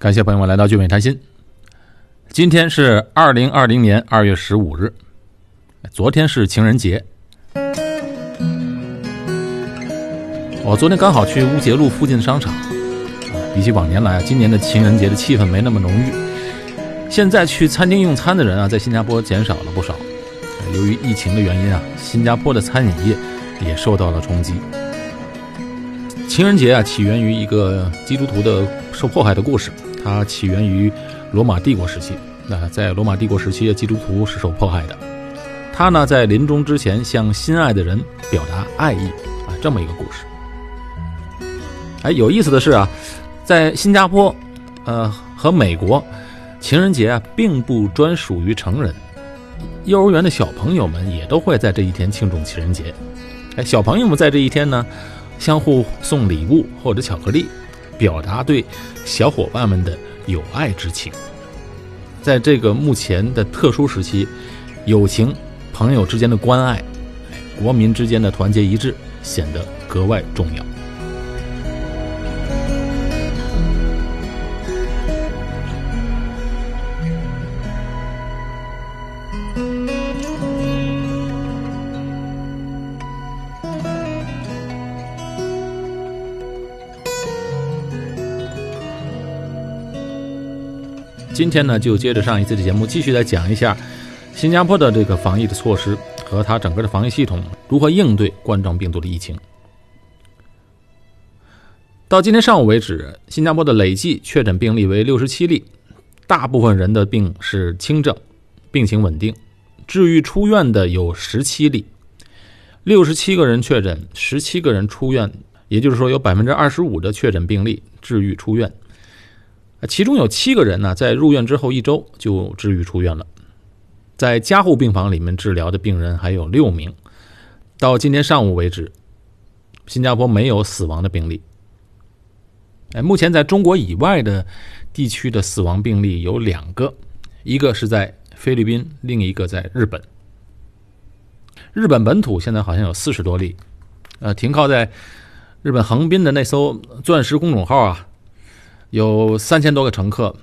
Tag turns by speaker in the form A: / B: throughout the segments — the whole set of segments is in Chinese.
A: 感谢朋友们来到聚美谈心。今天是二零二零年二月十五日，昨天是情人节。我昨天刚好去乌节路附近的商场，比起往年来，今年的情人节的气氛没那么浓郁。现在去餐厅用餐的人啊，在新加坡减少了不少。由于疫情的原因啊，新加坡的餐饮业也受到了冲击。情人节啊，起源于一个基督徒的受迫害的故事。它起源于罗马帝国时期。那在罗马帝国时期，基督徒是受迫害的。他呢，在临终之前向心爱的人表达爱意啊，这么一个故事。哎，有意思的是啊，在新加坡，呃，和美国，情人节啊，并不专属于成人。幼儿园的小朋友们也都会在这一天庆祝情人节。哎，小朋友们在这一天呢，相互送礼物或者巧克力，表达对小伙伴们的友爱之情。在这个目前的特殊时期，友情、朋友之间的关爱，国民之间的团结一致，显得格外重要。今天呢，就接着上一次的节目，继续来讲一下新加坡的这个防疫的措施和它整个的防疫系统如何应对冠状病毒的疫情。到今天上午为止，新加坡的累计确诊病例为六十七例，大部分人的病是轻症，病情稳定，治愈出院的有十七例，六十七个人确诊，十七个人出院，也就是说有百分之二十五的确诊病例治愈出院。其中有七个人呢，在入院之后一周就治愈出院了。在加护病房里面治疗的病人还有六名。到今天上午为止，新加坡没有死亡的病例。哎，目前在中国以外的地区的死亡病例有两个，一个是在菲律宾，另一个在日本。日本本土现在好像有四十多例。呃，停靠在日本横滨的那艘“钻石公主号”啊。有三千多个乘客，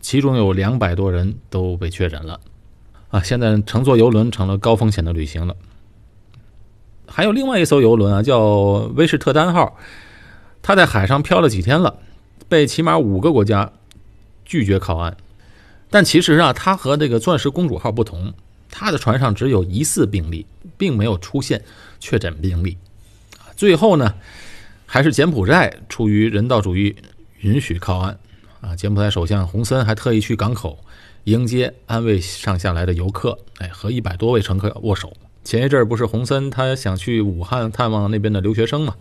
A: 其中有两百多人都被确诊了，啊，现在乘坐游轮成了高风险的旅行了。还有另外一艘游轮啊，叫威士特丹号，它在海上漂了几天了，被起码五个国家拒绝靠岸。但其实啊，它和这个钻石公主号不同，它的船上只有疑似病例，并没有出现确诊病例。最后呢，还是柬埔寨出于人道主义。允许靠岸，啊！柬埔寨首相洪森还特意去港口迎接安慰上下来的游客，哎，和一百多位乘客握手。前一阵儿不是洪森他想去武汉探望那边的留学生嘛？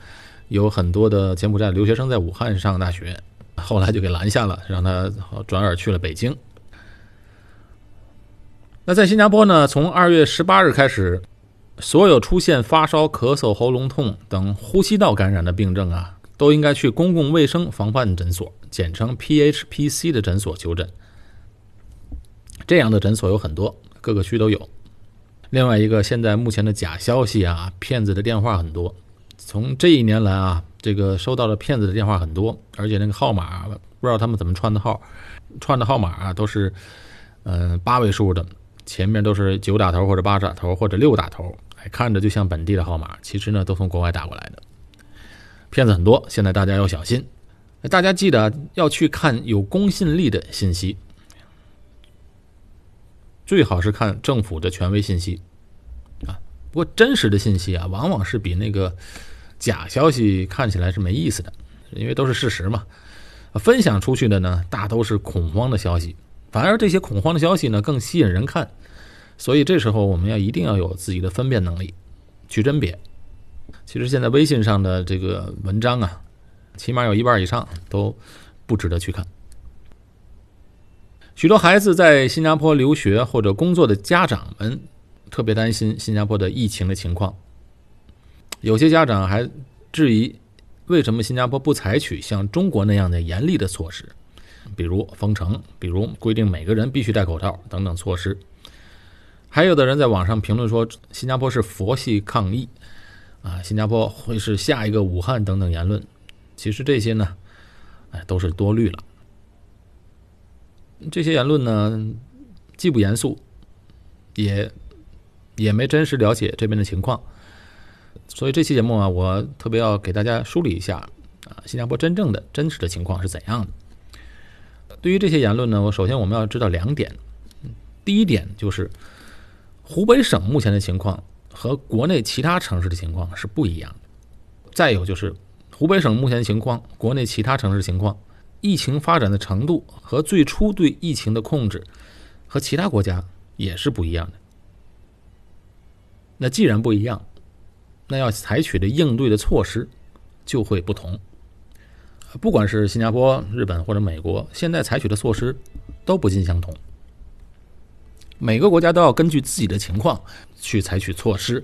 A: 有很多的柬埔寨留学生在武汉上大学，后来就给拦下了，让他转而去了北京。那在新加坡呢？从二月十八日开始，所有出现发烧、咳嗽、喉咙痛等呼吸道感染的病症啊。都应该去公共卫生防范诊所，简称 PHPC 的诊所求诊。这样的诊所有很多，各个区都有。另外一个，现在目前的假消息啊，骗子的电话很多。从这一年来啊，这个收到的骗子的电话很多，而且那个号码不知道他们怎么串的号，串的号码啊都是嗯八位数的，前面都是九打头或者八打头或者六打头，哎，看着就像本地的号码，其实呢都从国外打过来的。骗子很多，现在大家要小心。大家记得要去看有公信力的信息，最好是看政府的权威信息啊。不过真实的信息啊，往往是比那个假消息看起来是没意思的，因为都是事实嘛。分享出去的呢，大都是恐慌的消息，反而这些恐慌的消息呢，更吸引人看。所以这时候我们要一定要有自己的分辨能力，去甄别。其实现在微信上的这个文章啊，起码有一半以上都不值得去看。许多孩子在新加坡留学或者工作的家长们特别担心新加坡的疫情的情况。有些家长还质疑，为什么新加坡不采取像中国那样的严厉的措施，比如封城，比如规定每个人必须戴口罩等等措施。还有的人在网上评论说，新加坡是佛系抗疫。啊，新加坡会是下一个武汉等等言论，其实这些呢，哎，都是多虑了。这些言论呢，既不严肃，也也没真实了解这边的情况。所以这期节目啊，我特别要给大家梳理一下啊，新加坡真正的真实的情况是怎样的。对于这些言论呢，我首先我们要知道两点。第一点就是，湖北省目前的情况和国内其他城市的情况是不一样的。再有就是，湖北省目前情况、国内其他城市情况、疫情发展的程度和最初对疫情的控制，和其他国家也是不一样的。那既然不一样，那要采取的应对的措施就会不同。不管是新加坡、日本或者美国，现在采取的措施都不尽相同。每个国家都要根据自己的情况去采取措施，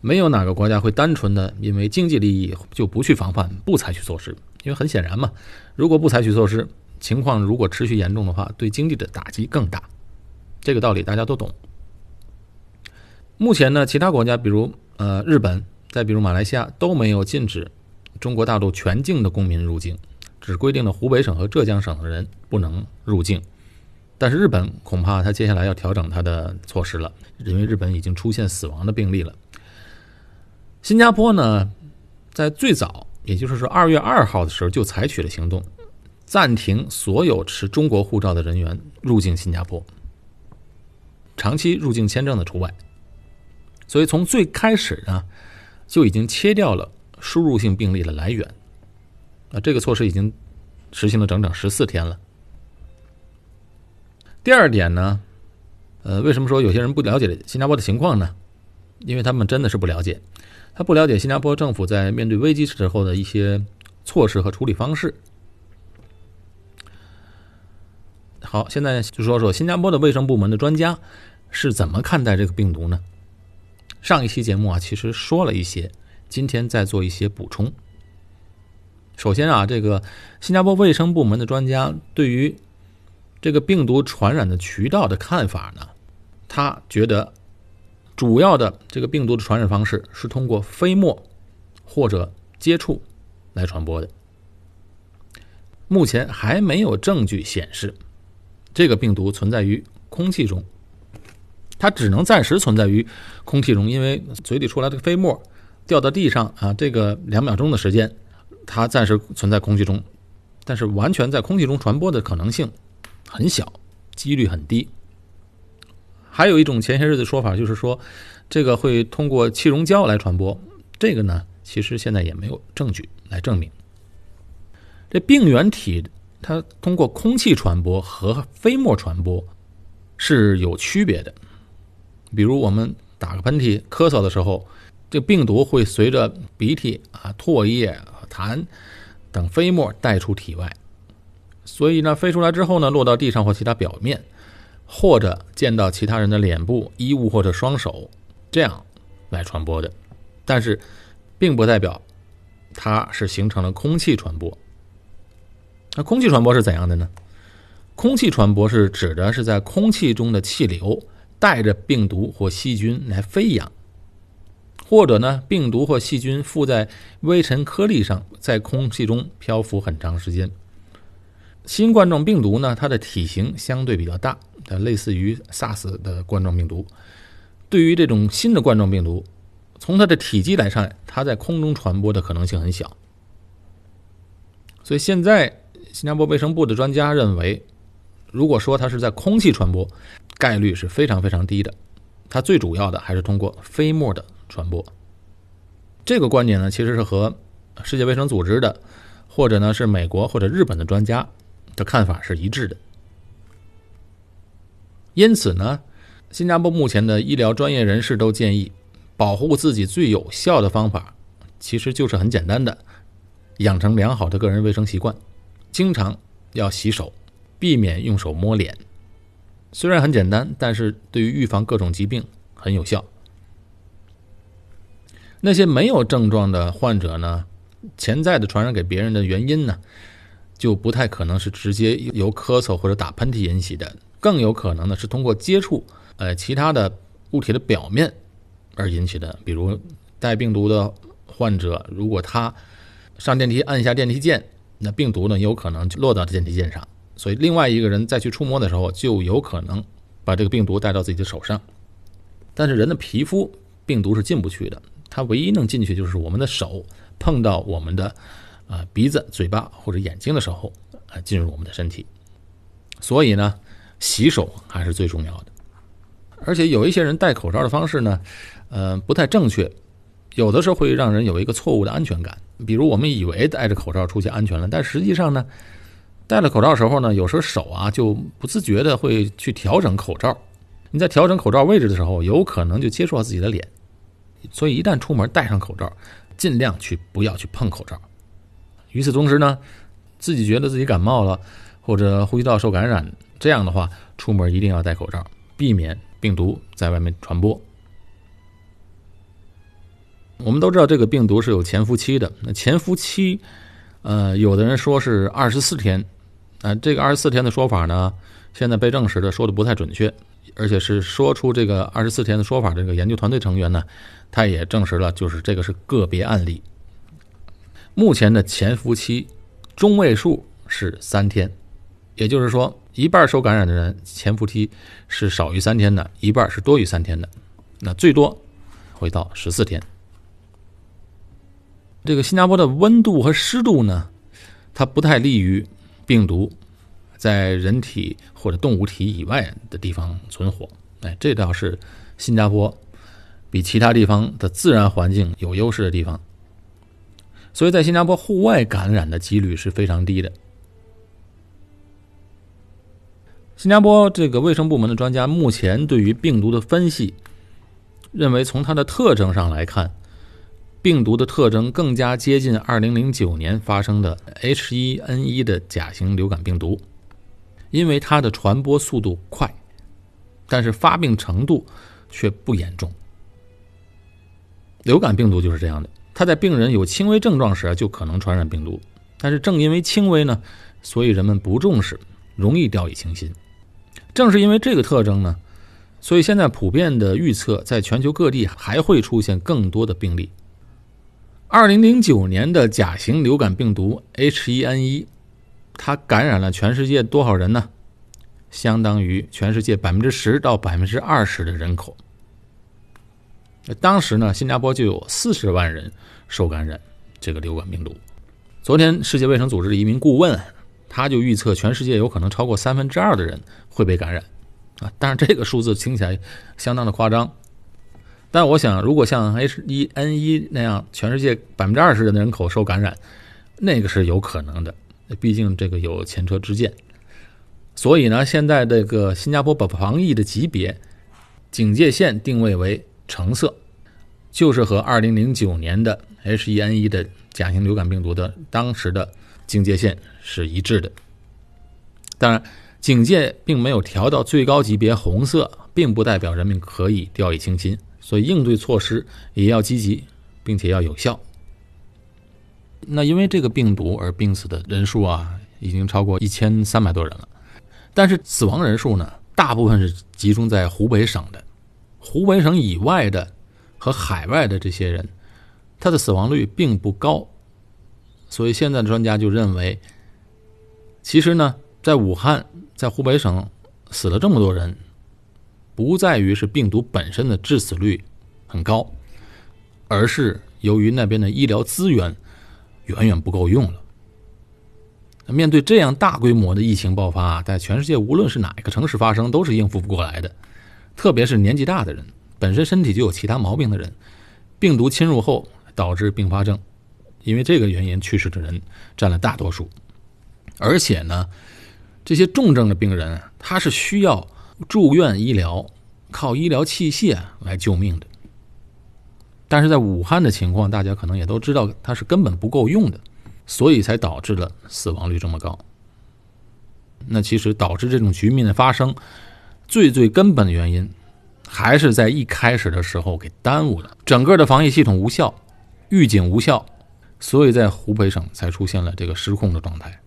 A: 没有哪个国家会单纯的因为经济利益就不去防范、不采取措施。因为很显然嘛，如果不采取措施，情况如果持续严重的话，对经济的打击更大。这个道理大家都懂。目前呢，其他国家比如呃日本，再比如马来西亚都没有禁止中国大陆全境的公民入境，只规定了湖北省和浙江省的人不能入境。但是日本恐怕他接下来要调整他的措施了，因为日本已经出现死亡的病例了。新加坡呢，在最早，也就是说二月二号的时候就采取了行动，暂停所有持中国护照的人员入境新加坡，长期入境签证的除外。所以从最开始呢，就已经切掉了输入性病例的来源。啊，这个措施已经实行了整整十四天了。第二点呢，呃，为什么说有些人不了解新加坡的情况呢？因为他们真的是不了解，他不了解新加坡政府在面对危机时候的一些措施和处理方式。好，现在就说说新加坡的卫生部门的专家是怎么看待这个病毒呢？上一期节目啊，其实说了一些，今天再做一些补充。首先啊，这个新加坡卫生部门的专家对于这个病毒传染的渠道的看法呢？他觉得主要的这个病毒的传染方式是通过飞沫或者接触来传播的。目前还没有证据显示这个病毒存在于空气中，它只能暂时存在于空气中，因为嘴里出来的飞沫掉到地上啊，这个两秒钟的时间，它暂时存在空气中，但是完全在空气中传播的可能性。很小，几率很低。还有一种前些日子说法，就是说这个会通过气溶胶来传播。这个呢，其实现在也没有证据来证明。这病原体它通过空气传播和飞沫传播是有区别的。比如我们打个喷嚏、咳嗽的时候，这病毒会随着鼻涕啊、唾液、痰等飞沫带出体外。所以呢，飞出来之后呢，落到地上或其他表面，或者见到其他人的脸部、衣物或者双手，这样来传播的。但是，并不代表它是形成了空气传播。那空气传播是怎样的呢？空气传播是指的是在空气中的气流带着病毒或细菌来飞扬，或者呢，病毒或细菌附在微尘颗粒上，在空气中漂浮很长时间。新冠状病毒呢，它的体型相对比较大，它类似于 SARS 的冠状病毒。对于这种新的冠状病毒，从它的体积来看，它在空中传播的可能性很小。所以现在新加坡卫生部的专家认为，如果说它是在空气传播，概率是非常非常低的。它最主要的还是通过飞沫的传播。这个观点呢，其实是和世界卫生组织的，或者呢是美国或者日本的专家。的看法是一致的，因此呢，新加坡目前的医疗专业人士都建议，保护自己最有效的方法，其实就是很简单的，养成良好的个人卫生习惯，经常要洗手，避免用手摸脸。虽然很简单，但是对于预防各种疾病很有效。那些没有症状的患者呢，潜在的传染给别人的原因呢？就不太可能是直接由咳嗽或者打喷嚏引起的，更有可能呢是通过接触呃其他的物体的表面而引起的。比如带病毒的患者，如果他上电梯按下电梯键，那病毒呢有可能就落到电梯键上，所以另外一个人再去触摸的时候，就有可能把这个病毒带到自己的手上。但是人的皮肤病毒是进不去的，它唯一能进去就是我们的手碰到我们的啊鼻子、嘴巴或者眼睛的时候啊进入我们的身体。所以呢，洗手还是最重要的。而且有一些人戴口罩的方式呢，呃不太正确，有的时候会让人有一个错误的安全感。比如我们以为戴着口罩出去安全了，但实际上呢。戴了口罩时候呢，有时候手啊就不自觉的会去调整口罩。你在调整口罩位置的时候，有可能就接触到自己的脸。所以一旦出门戴上口罩，尽量去不要去碰口罩。与此同时呢，自己觉得自己感冒了或者呼吸道受感染，这样的话出门一定要戴口罩，避免病毒在外面传播。我们都知道这个病毒是有潜伏期的，那潜伏期，呃，有的人说是二十四天。啊，这个二十四天的说法呢，现在被证实的说的不太准确，而且是说出这个二十四天的说法，这个研究团队成员呢，他也证实了，就是这个是个别案例。目前的潜伏期中位数是三天，也就是说，一半受感染的人潜伏期是少于三天的，一半是多于三天的，那最多会到十四天。这个新加坡的温度和湿度呢，它不太利于。病毒在人体或者动物体以外的地方存活，哎，这倒是新加坡比其他地方的自然环境有优势的地方。所以在新加坡，户外感染的几率是非常低的。新加坡这个卫生部门的专家目前对于病毒的分析，认为从它的特征上来看。病毒的特征更加接近2009年发生的 H1N1 的甲型流感病毒，因为它的传播速度快，但是发病程度却不严重。流感病毒就是这样的，它在病人有轻微症状时就可能传染病毒，但是正因为轻微呢，所以人们不重视，容易掉以轻心。正是因为这个特征呢，所以现在普遍的预测，在全球各地还会出现更多的病例。二零零九年的甲型流感病毒 H1N1，它感染了全世界多少人呢？相当于全世界百分之十到百分之二十的人口。当时呢，新加坡就有四十万人受感染这个流感病毒。昨天，世界卫生组织的一名顾问，他就预测全世界有可能超过三分之二的人会被感染。啊，但是这个数字听起来相当的夸张。但我想，如果像 H1N1 那样，全世界百分之二十的人口受感染，那个是有可能的。毕竟这个有前车之鉴。所以呢，现在这个新加坡把防疫的级别警戒线定位为橙色，就是和2009年的 H1N1 的甲型流感病毒的当时的警戒线是一致的。当然，警戒并没有调到最高级别红色，并不代表人民可以掉以轻心。所以应对措施也要积极，并且要有效。那因为这个病毒而病死的人数啊，已经超过一千三百多人了。但是死亡人数呢，大部分是集中在湖北省的。湖北省以外的和海外的这些人，他的死亡率并不高。所以现在的专家就认为，其实呢，在武汉，在湖北省死了这么多人。不在于是病毒本身的致死率很高，而是由于那边的医疗资源远远不够用了。面对这样大规模的疫情爆发，在全世界无论是哪一个城市发生，都是应付不过来的。特别是年纪大的人，本身身体就有其他毛病的人，病毒侵入后导致并发症，因为这个原因去世的人占了大多数。而且呢，这些重症的病人，他是需要。住院医疗靠医疗器械来救命的，但是在武汉的情况，大家可能也都知道，它是根本不够用的，所以才导致了死亡率这么高。那其实导致这种局面的发生，最最根本的原因，还是在一开始的时候给耽误了，整个的防疫系统无效，预警无效，所以在湖北省才出现了这个失控的状态。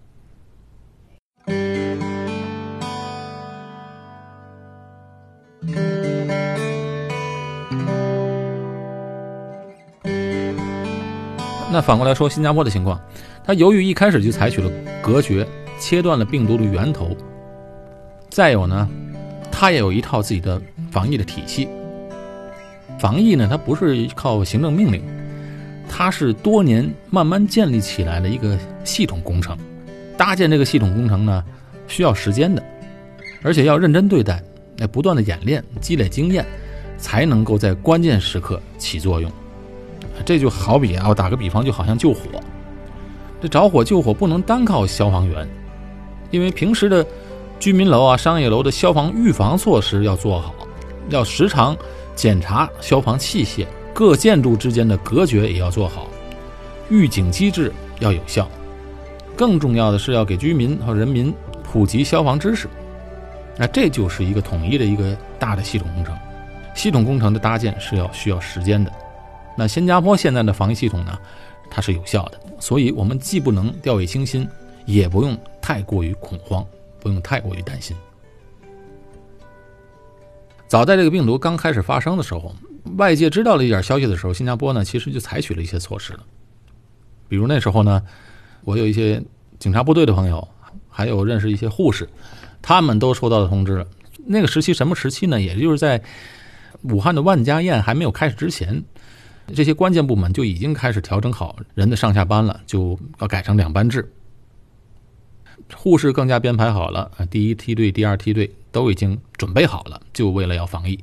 A: 那反过来说，新加坡的情况，它由于一开始就采取了隔绝，切断了病毒的源头。再有呢，它也有一套自己的防疫的体系。防疫呢，它不是靠行政命令，它是多年慢慢建立起来的一个系统工程。搭建这个系统工程呢，需要时间的，而且要认真对待，要不断的演练、积累经验，才能够在关键时刻起作用。这就好比啊，我打个比方，就好像救火，这着火救火不能单靠消防员，因为平时的居民楼啊、商业楼的消防预防措施要做好，要时常检查消防器械，各建筑之间的隔绝也要做好，预警机制要有效。更重要的是要给居民和人民普及消防知识，那这就是一个统一的一个大的系统工程。系统工程的搭建是要需要时间的。那新加坡现在的防疫系统呢，它是有效的，所以我们既不能掉以轻心，也不用太过于恐慌，不用太过于担心。早在这个病毒刚开始发生的时候，外界知道了一点消息的时候，新加坡呢其实就采取了一些措施了，比如那时候呢。我有一些警察部队的朋友，还有认识一些护士，他们都收到了通知。那个时期什么时期呢？也就是在武汉的万家宴还没有开始之前，这些关键部门就已经开始调整好人的上下班了，就要改成两班制。护士更加编排好了，第一梯队、第二梯队都已经准备好了，就为了要防疫。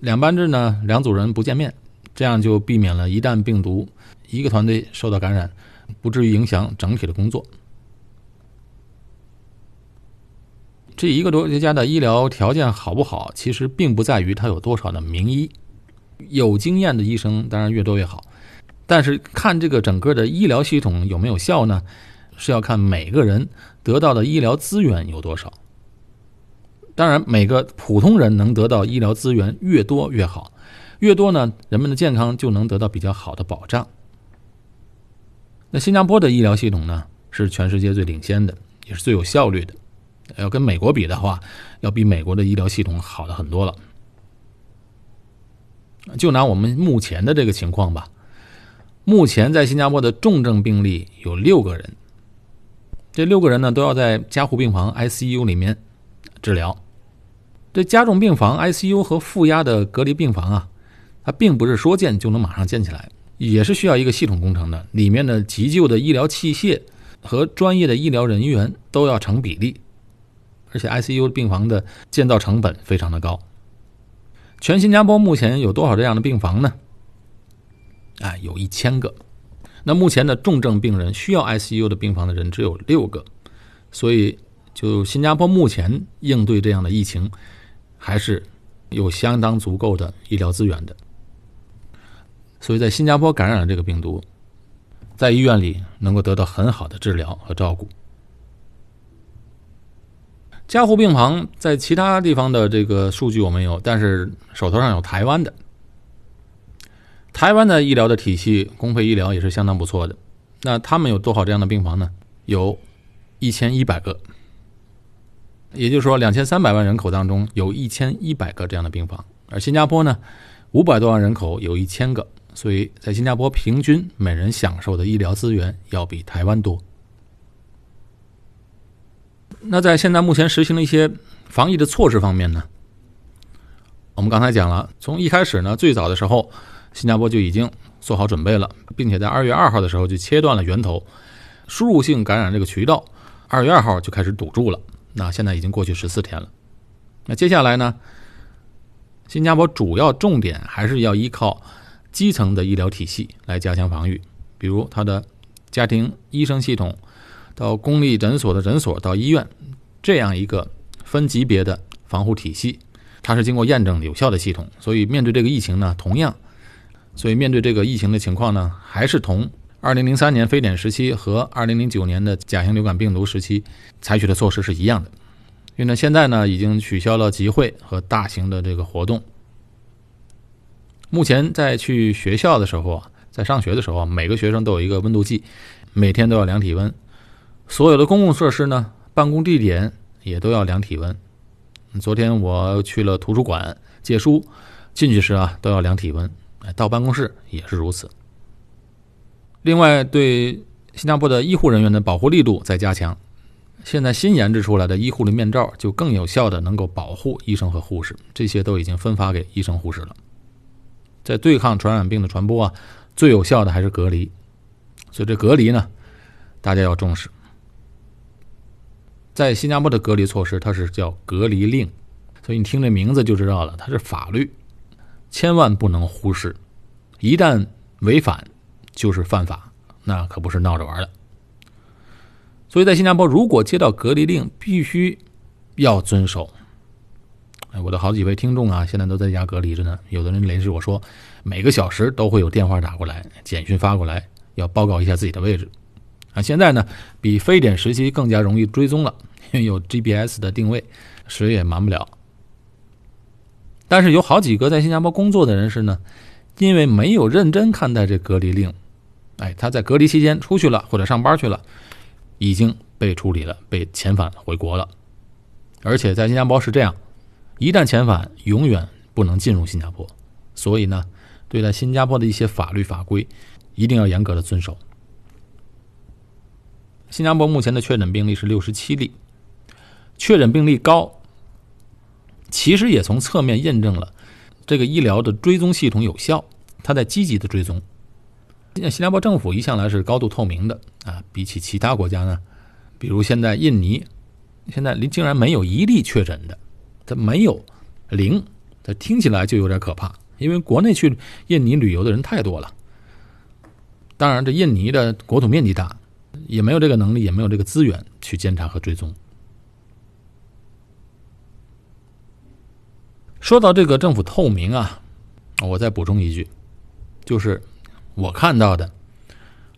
A: 两班制呢，两组人不见面，这样就避免了一旦病毒一个团队受到感染。不至于影响整体的工作。这一个多国家的医疗条件好不好，其实并不在于他有多少的名医，有经验的医生当然越多越好。但是看这个整个的医疗系统有没有效呢？是要看每个人得到的医疗资源有多少。当然，每个普通人能得到医疗资源越多越好，越多呢，人们的健康就能得到比较好的保障。那新加坡的医疗系统呢，是全世界最领先的，也是最有效率的。要跟美国比的话，要比美国的医疗系统好的很多了。就拿我们目前的这个情况吧，目前在新加坡的重症病例有六个人，这六个人呢都要在加护病房 ICU 里面治疗。这加重病房 ICU 和负压的隔离病房啊，它并不是说建就能马上建起来。也是需要一个系统工程的，里面的急救的医疗器械和专业的医疗人员都要成比例，而且 ICU 病房的建造成本非常的高。全新加坡目前有多少这样的病房呢？啊，有一千个。那目前的重症病人需要 ICU 的病房的人只有六个，所以就新加坡目前应对这样的疫情，还是有相当足够的医疗资源的。所以在新加坡感染了这个病毒，在医院里能够得到很好的治疗和照顾。加护病房在其他地方的这个数据我没有，但是手头上有台湾的。台湾的医疗的体系，公费医疗也是相当不错的。那他们有多少这样的病房呢？有一千一百个，也就是说，两千三百万人口当中有一千一百个这样的病房。而新加坡呢，五百多万人口有一千个。所以在新加坡，平均每人享受的医疗资源要比台湾多。那在现在目前实行的一些防疫的措施方面呢，我们刚才讲了，从一开始呢，最早的时候，新加坡就已经做好准备了，并且在二月二号的时候就切断了源头输入性感染这个渠道，二月二号就开始堵住了。那现在已经过去十四天了。那接下来呢，新加坡主要重点还是要依靠。基层的医疗体系来加强防御，比如他的家庭医生系统，到公立诊所的诊所，到医院，这样一个分级别的防护体系，它是经过验证有效的系统。所以面对这个疫情呢，同样，所以面对这个疫情的情况呢，还是同2003年非典时期和2009年的甲型流感病毒时期采取的措施是一样的。因为呢，现在呢已经取消了集会和大型的这个活动。目前在去学校的时候啊，在上学的时候啊，每个学生都有一个温度计，每天都要量体温。所有的公共设施呢，办公地点也都要量体温。昨天我去了图书馆借书，进去时啊都要量体温，到办公室也是如此。另外，对新加坡的医护人员的保护力度在加强，现在新研制出来的医护的面罩就更有效的能够保护医生和护士，这些都已经分发给医生护士了。在对抗传染病的传播啊，最有效的还是隔离，所以这隔离呢，大家要重视。在新加坡的隔离措施，它是叫隔离令，所以你听这名字就知道了，它是法律，千万不能忽视，一旦违反就是犯法，那可不是闹着玩的。所以在新加坡，如果接到隔离令，必须要遵守。哎，我的好几位听众啊，现在都在家隔离着呢。有的人联系我说，每个小时都会有电话打过来，简讯发过来，要报告一下自己的位置。啊，现在呢，比非典时期更加容易追踪了，因为有 GPS 的定位，谁也瞒不了。但是有好几个在新加坡工作的人士呢，因为没有认真看待这隔离令，哎，他在隔离期间出去了或者上班去了。已经被处理了，被遣返回国了。而且在新加坡是这样，一旦遣返，永远不能进入新加坡。所以呢，对待新加坡的一些法律法规，一定要严格的遵守。新加坡目前的确诊病例是六十七例，确诊病例高，其实也从侧面印证了这个医疗的追踪系统有效，它在积极的追踪。新加坡政府一向来是高度透明的啊，比起其他国家呢，比如现在印尼，现在竟然没有一例确诊的，它没有零，它听起来就有点可怕，因为国内去印尼旅游的人太多了。当然，这印尼的国土面积大，也没有这个能力，也没有这个资源去监察和追踪。说到这个政府透明啊，我再补充一句，就是。我看到的，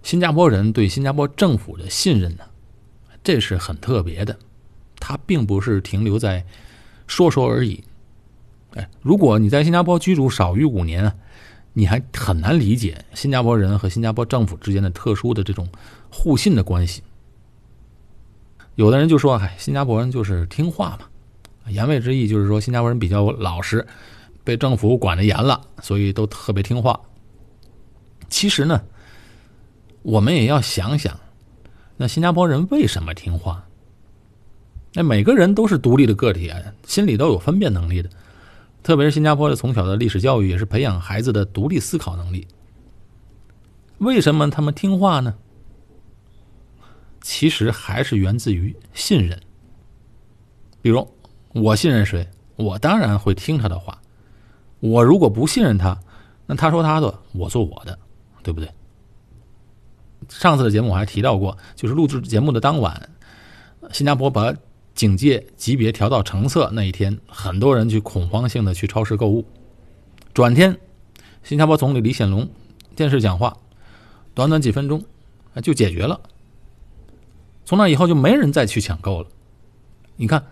A: 新加坡人对新加坡政府的信任呢，这是很特别的。他并不是停留在说说而已。哎，如果你在新加坡居住少于五年，你还很难理解新加坡人和新加坡政府之间的特殊的这种互信的关系。有的人就说：“哎，新加坡人就是听话嘛。”言外之意就是说，新加坡人比较老实，被政府管的严了，所以都特别听话。其实呢，我们也要想想，那新加坡人为什么听话？那每个人都是独立的个体啊，心里都有分辨能力的。特别是新加坡的从小的历史教育，也是培养孩子的独立思考能力。为什么他们听话呢？其实还是源自于信任。比如，我信任谁，我当然会听他的话。我如果不信任他，那他说他的，我做我的。对不对？上次的节目我还提到过，就是录制节目的当晚，新加坡把警戒级别调到橙色那一天，很多人去恐慌性的去超市购物。转天，新加坡总理李显龙电视讲话，短短几分钟就解决了。从那以后就没人再去抢购了。你看，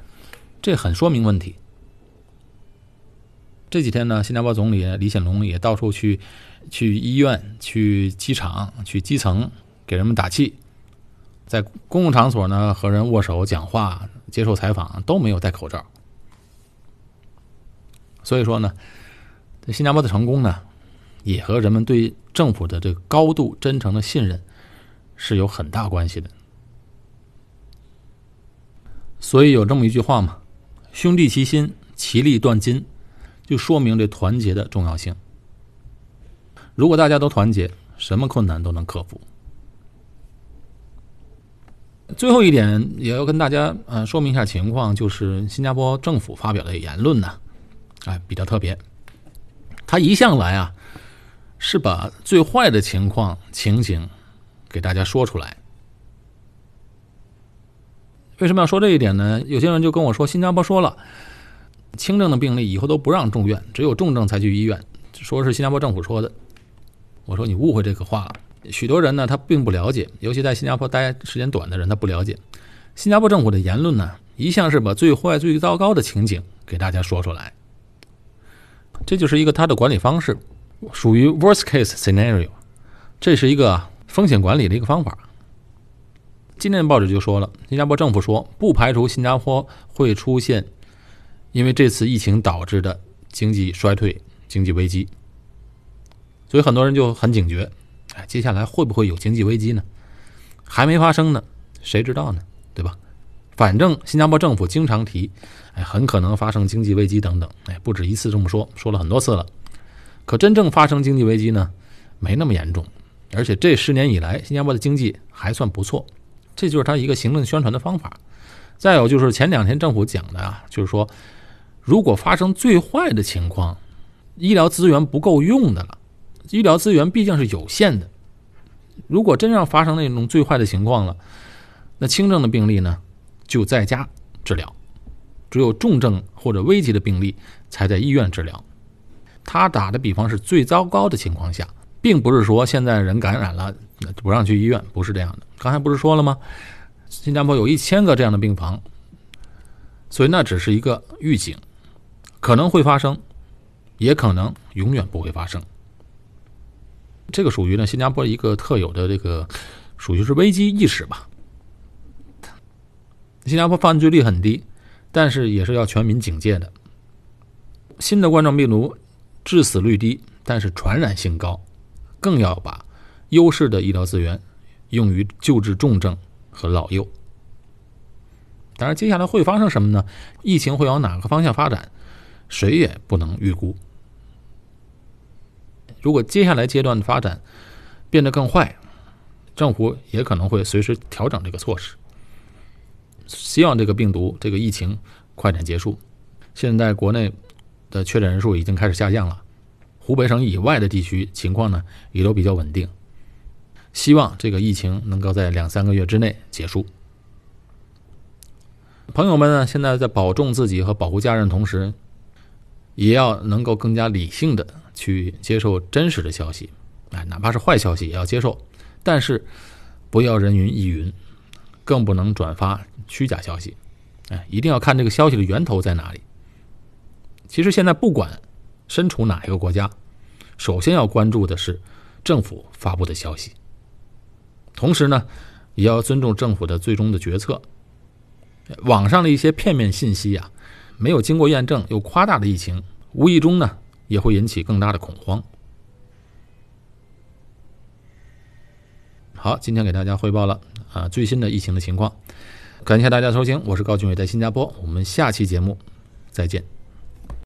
A: 这很说明问题。这几天呢，新加坡总理李显龙也到处去。去医院、去机场、去基层给人们打气，在公共场所呢和人握手、讲话、接受采访都没有戴口罩。所以说呢，这新加坡的成功呢，也和人们对政府的这个高度真诚的信任是有很大关系的。所以有这么一句话嘛：“兄弟齐心，其利断金”，就说明这团结的重要性。如果大家都团结，什么困难都能克服。最后一点也要跟大家呃说明一下情况，就是新加坡政府发表的言论呢，哎比较特别。他一向来啊是把最坏的情况情景给大家说出来。为什么要说这一点呢？有些人就跟我说，新加坡说了，轻症的病例以后都不让住院，只有重症才去医院，说是新加坡政府说的。我说你误会这个话了。许多人呢，他并不了解，尤其在新加坡待时间短的人，他不了解。新加坡政府的言论呢，一向是把最坏、最糟糕的情景给大家说出来。这就是一个他的管理方式，属于 worst case scenario。这是一个风险管理的一个方法。今天报纸就说了，新加坡政府说不排除新加坡会出现因为这次疫情导致的经济衰退、经济危机。所以很多人就很警觉，哎，接下来会不会有经济危机呢？还没发生呢，谁知道呢？对吧？反正新加坡政府经常提，哎，很可能发生经济危机等等，哎，不止一次这么说，说了很多次了。可真正发生经济危机呢，没那么严重，而且这十年以来，新加坡的经济还算不错，这就是他一个行政宣传的方法。再有就是前两天政府讲的啊，就是说，如果发生最坏的情况，医疗资源不够用的了，医疗资源毕竟是有限的，如果真要发生那种最坏的情况了，那轻症的病例呢？就在家治疗，只有重症或者危急的病例才在医院治疗。他打的比方是最糟糕的情况下，并不是说现在人感染了不让去医院，不是这样的。刚才不是说了吗？新加坡有一千个这样的病房，所以那只是一个预警，可能会发生，也可能永远不会发生。这个属于呢新加坡一个特有的这个，属于是危机意识吧。新加坡犯罪率很低，但是也是要全民警戒的。新的冠状病毒致死率低，但是传染性高，更要把优势的医疗资源用于救治重症和老幼。当然，接下来会发生什么呢？疫情会往哪个方向发展，谁也不能预估。如果接下来阶段的发展变得更坏，政府也可能会随时调整这个措施。希望这个病毒、这个疫情快点结束。现在国内的确诊人数已经开始下降了，湖北省以外的地区情况呢也都比较稳定。希望这个疫情能够在两三个月之内结束。朋友们呢，现在在保重自己和保护家人同时，也要能够更加理性的去接受真实的消息，哎，哪怕是坏消息也要接受，但是不要人云亦云。更不能转发虚假消息，哎，一定要看这个消息的源头在哪里。其实现在不管身处哪一个国家，首先要关注的是政府发布的消息，同时呢，也要尊重政府的最终的决策。网上的一些片面信息啊，没有经过验证又夸大的疫情，无意中呢也会引起更大的恐慌。好，今天给大家汇报了。啊，最新的疫情的情况，感谢大家收听，我是高俊伟，在新加坡，我们下期节目再见。